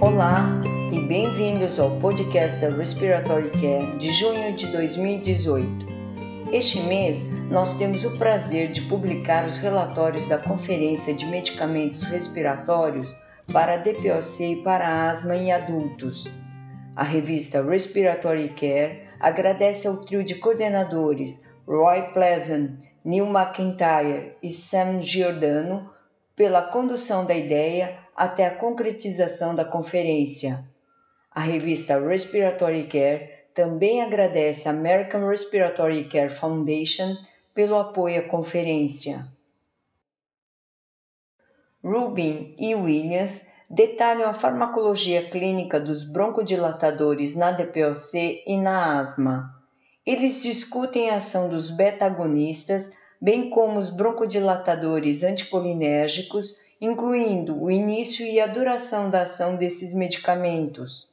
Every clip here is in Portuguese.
Olá e bem-vindos ao podcast da Respiratory Care de junho de 2018. Este mês, nós temos o prazer de publicar os relatórios da Conferência de Medicamentos Respiratórios para DPOC e para asma em adultos. A revista Respiratory Care agradece ao trio de coordenadores Roy Pleasant, Neil McIntyre e Sam Giordano pela condução da ideia até a concretização da conferência. A revista Respiratory Care também agradece a American Respiratory Care Foundation pelo apoio à conferência. Rubin e Williams detalham a farmacologia clínica dos broncodilatadores na DPOC e na asma. Eles discutem a ação dos beta-agonistas bem como os broncodilatadores anticolinérgicos, incluindo o início e a duração da ação desses medicamentos.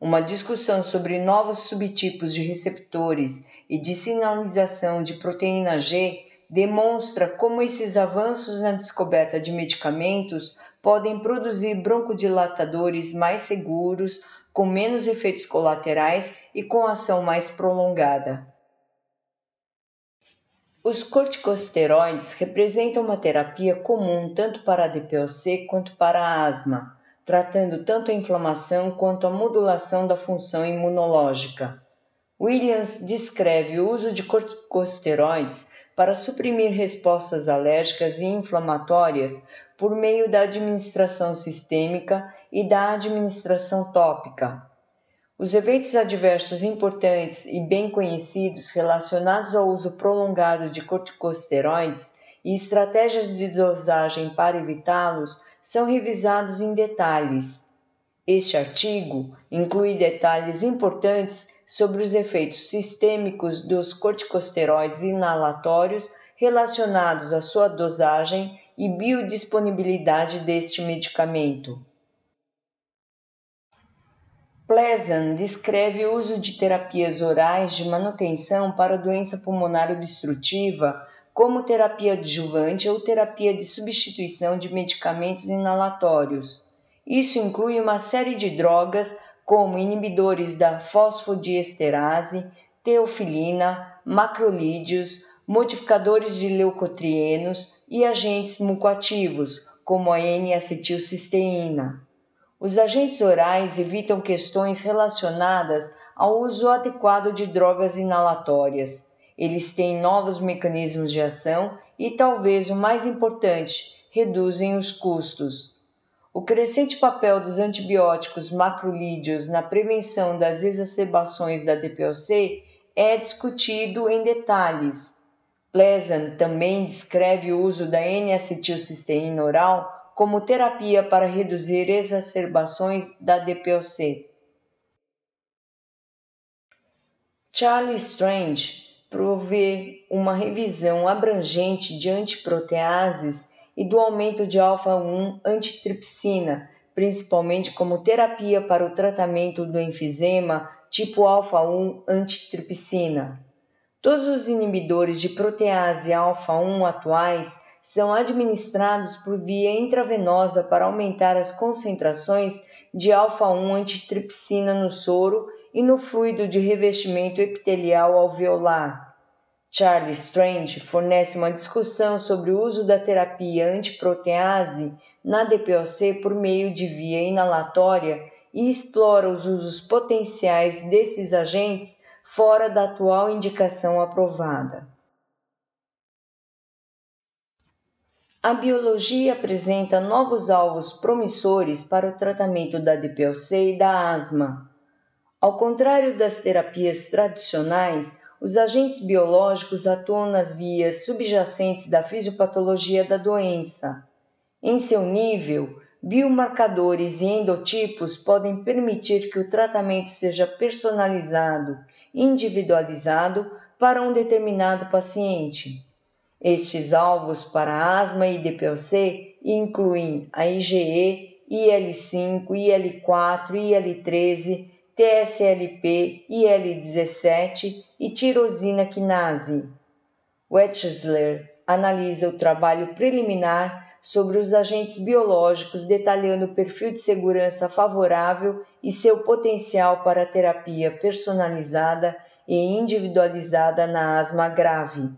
Uma discussão sobre novos subtipos de receptores e de sinalização de proteína G demonstra como esses avanços na descoberta de medicamentos podem produzir broncodilatadores mais seguros, com menos efeitos colaterais e com ação mais prolongada. Os corticosteroides representam uma terapia comum tanto para a DPOC quanto para a asma, tratando tanto a inflamação quanto a modulação da função imunológica. Williams descreve o uso de corticosteroides para suprimir respostas alérgicas e inflamatórias por meio da administração sistêmica e da administração tópica, os eventos adversos importantes e bem conhecidos relacionados ao uso prolongado de corticosteroides e estratégias de dosagem para evitá-los são revisados em detalhes. Este artigo inclui detalhes importantes sobre os efeitos sistêmicos dos corticosteroides inalatórios relacionados à sua dosagem e biodisponibilidade deste medicamento. Pleasant descreve o uso de terapias orais de manutenção para doença pulmonar obstrutiva como terapia adjuvante ou terapia de substituição de medicamentos inalatórios. Isso inclui uma série de drogas como inibidores da fosfodiesterase, teofilina, macrolídeos, modificadores de leucotrienos e agentes mucoativos, como a N-acetilcisteína. Os agentes orais evitam questões relacionadas ao uso adequado de drogas inalatórias. Eles têm novos mecanismos de ação e, talvez o mais importante, reduzem os custos. O crescente papel dos antibióticos macrolídeos na prevenção das exacerbações da DPOC é discutido em detalhes. Pleasant também descreve o uso da N-acetilcisteína oral como terapia para reduzir exacerbações da DPOC. Charlie Strange provê uma revisão abrangente de antiproteases e do aumento de alfa-1 antitripsina, principalmente como terapia para o tratamento do enfisema tipo alfa-1 antitripsina. Todos os inibidores de protease alfa-1 atuais são administrados por via intravenosa para aumentar as concentrações de alfa-1 antitripsina no soro e no fluido de revestimento epitelial alveolar. Charles Strange fornece uma discussão sobre o uso da terapia antiprotease na DPOC por meio de via inalatória e explora os usos potenciais desses agentes fora da atual indicação aprovada. A biologia apresenta novos alvos promissores para o tratamento da DPLC e da asma. Ao contrário das terapias tradicionais, os agentes biológicos atuam nas vias subjacentes da fisiopatologia da doença. Em seu nível, biomarcadores e endotipos podem permitir que o tratamento seja personalizado, individualizado para um determinado paciente. Estes alvos para asma e DPOC incluem a IgE, IL5, IL4, IL13, TSLP, IL17 e tirosina quinase. Wechsler analisa o trabalho preliminar sobre os agentes biológicos, detalhando o perfil de segurança favorável e seu potencial para terapia personalizada e individualizada na asma grave.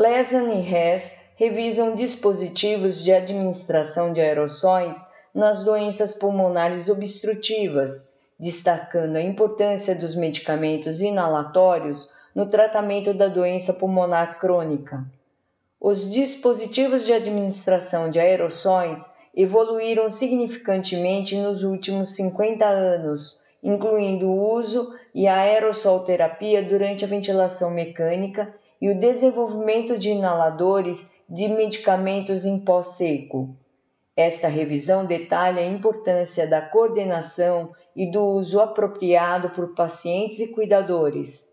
Pleasant e Hess revisam dispositivos de administração de aerossóis nas doenças pulmonares obstrutivas, destacando a importância dos medicamentos inalatórios no tratamento da doença pulmonar crônica. Os dispositivos de administração de aerossóis evoluíram significantemente nos últimos 50 anos, incluindo o uso e a aerossolterapia durante a ventilação mecânica e o desenvolvimento de inaladores de medicamentos em pó seco. Esta revisão detalha a importância da coordenação e do uso apropriado por pacientes e cuidadores.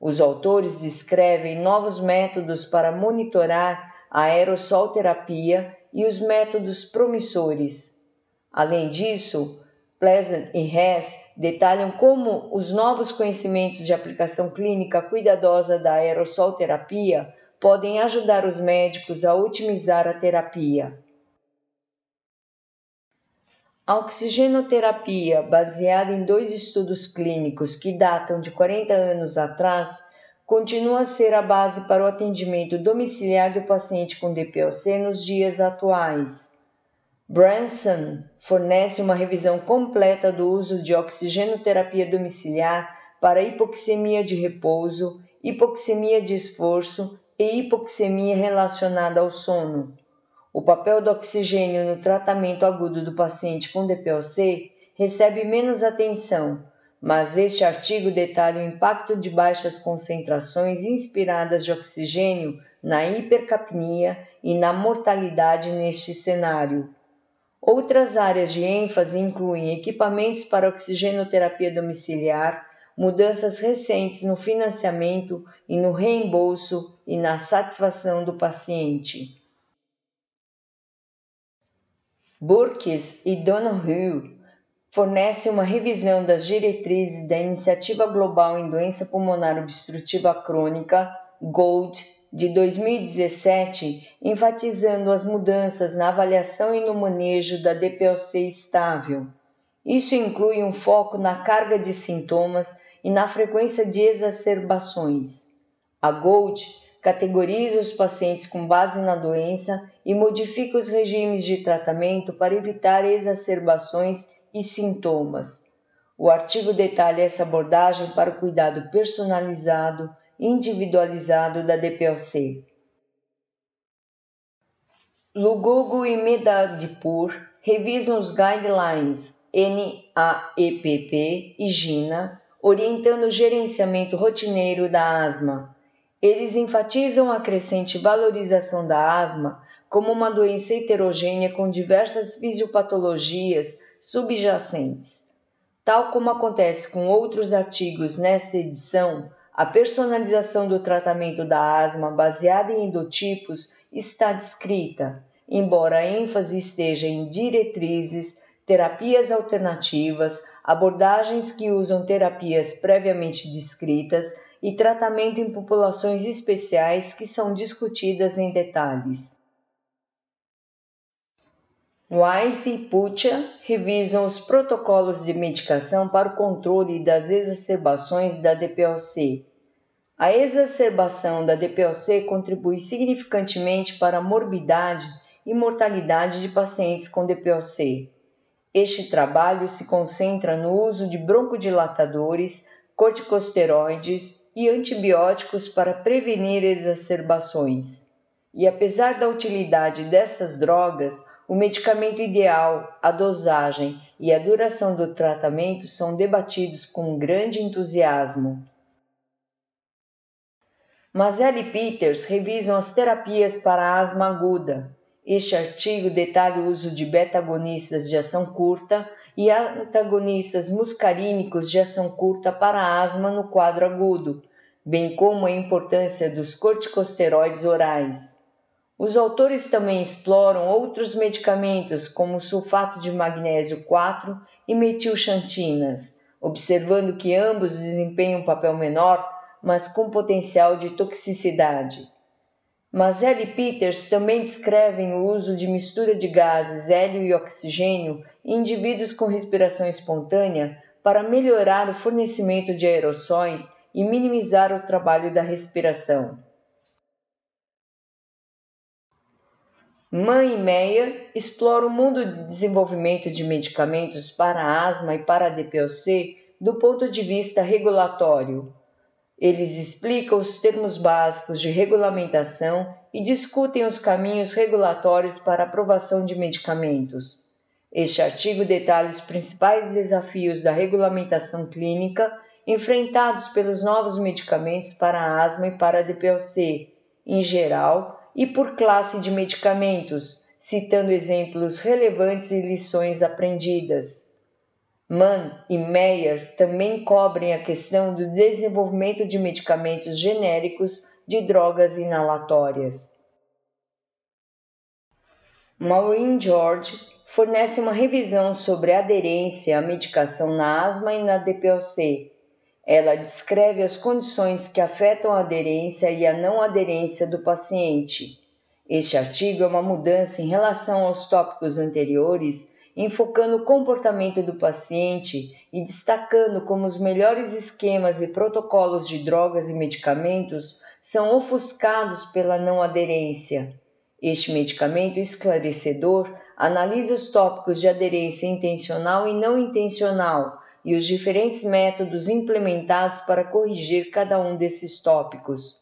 Os autores descrevem novos métodos para monitorar a aerossolterapia e os métodos promissores. Além disso, Pleasant e Hess detalham como os novos conhecimentos de aplicação clínica cuidadosa da aerossolterapia podem ajudar os médicos a otimizar a terapia. A oxigenoterapia, baseada em dois estudos clínicos que datam de 40 anos atrás, continua a ser a base para o atendimento domiciliar do paciente com DPOC nos dias atuais. Branson fornece uma revisão completa do uso de oxigenoterapia domiciliar para hipoxemia de repouso, hipoxemia de esforço e hipoxemia relacionada ao sono. O papel do oxigênio no tratamento agudo do paciente com DPOC recebe menos atenção, mas este artigo detalha o impacto de baixas concentrações inspiradas de oxigênio na hipercapnia e na mortalidade neste cenário. Outras áreas de ênfase incluem equipamentos para oxigenoterapia domiciliar, mudanças recentes no financiamento e no reembolso e na satisfação do paciente. Burkes e Donoghue fornecem uma revisão das diretrizes da Iniciativa Global em Doença Pulmonar Obstrutiva Crônica, GOLD, de 2017, enfatizando as mudanças na avaliação e no manejo da DPOC estável. Isso inclui um foco na carga de sintomas e na frequência de exacerbações. A GOLD categoriza os pacientes com base na doença e modifica os regimes de tratamento para evitar exacerbações e sintomas. O artigo detalha essa abordagem para o cuidado personalizado, individualizado da DPOC. Lugogo e Medadipur revisam os guidelines NAEPP e GINA, orientando o gerenciamento rotineiro da asma eles enfatizam a crescente valorização da asma como uma doença heterogênea com diversas fisiopatologias subjacentes. Tal como acontece com outros artigos nesta edição, a personalização do tratamento da asma baseada em endotipos está descrita, embora a ênfase esteja em diretrizes, terapias alternativas, abordagens que usam terapias previamente descritas e tratamento em populações especiais que são discutidas em detalhes. Wise e Pucha revisam os protocolos de medicação para o controle das exacerbações da DPOC. A exacerbação da DPOC contribui significantemente para a morbidade e mortalidade de pacientes com DPOC. Este trabalho se concentra no uso de broncodilatadores, corticosteroides e antibióticos para prevenir exacerbações. E apesar da utilidade dessas drogas, o medicamento ideal, a dosagem e a duração do tratamento são debatidos com grande entusiasmo. Mazel e Peters revisam as terapias para asma aguda. Este artigo detalha o uso de beta-agonistas de ação curta e antagonistas muscarínicos de ação curta para asma no quadro agudo, bem como a importância dos corticosteroides orais. Os autores também exploram outros medicamentos como sulfato de magnésio 4 e metilxantinas, observando que ambos desempenham um papel menor, mas com potencial de toxicidade. Mazelli e Peters também descrevem o uso de mistura de gases hélio e oxigênio em indivíduos com respiração espontânea para melhorar o fornecimento de aerossóis e minimizar o trabalho da respiração. Mann e Meyer exploram o mundo de desenvolvimento de medicamentos para asma e para DPOC do ponto de vista regulatório. Eles explicam os termos básicos de regulamentação e discutem os caminhos regulatórios para aprovação de medicamentos. Este artigo detalha os principais desafios da regulamentação clínica enfrentados pelos novos medicamentos para asma e para DPOC, em geral, e por classe de medicamentos, citando exemplos relevantes e lições aprendidas. Mann e Meyer também cobrem a questão do desenvolvimento de medicamentos genéricos de drogas inalatórias. Maureen George fornece uma revisão sobre aderência à medicação na asma e na DPOC. Ela descreve as condições que afetam a aderência e a não aderência do paciente. Este artigo é uma mudança em relação aos tópicos anteriores enfocando o comportamento do paciente e destacando como os melhores esquemas e protocolos de drogas e medicamentos são ofuscados pela não aderência. Este medicamento esclarecedor analisa os tópicos de aderência intencional e não intencional e os diferentes métodos implementados para corrigir cada um desses tópicos.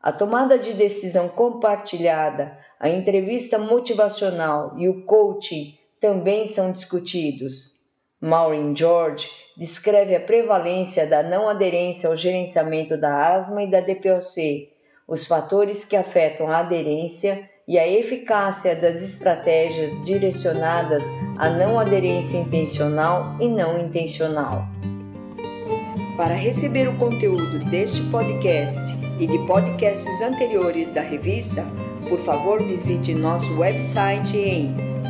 A tomada de decisão compartilhada, a entrevista motivacional e o coaching também são discutidos. Maureen George descreve a prevalência da não aderência ao gerenciamento da asma e da DPOC, os fatores que afetam a aderência e a eficácia das estratégias direcionadas à não aderência intencional e não intencional. Para receber o conteúdo deste podcast e de podcasts anteriores da revista, por favor visite nosso website em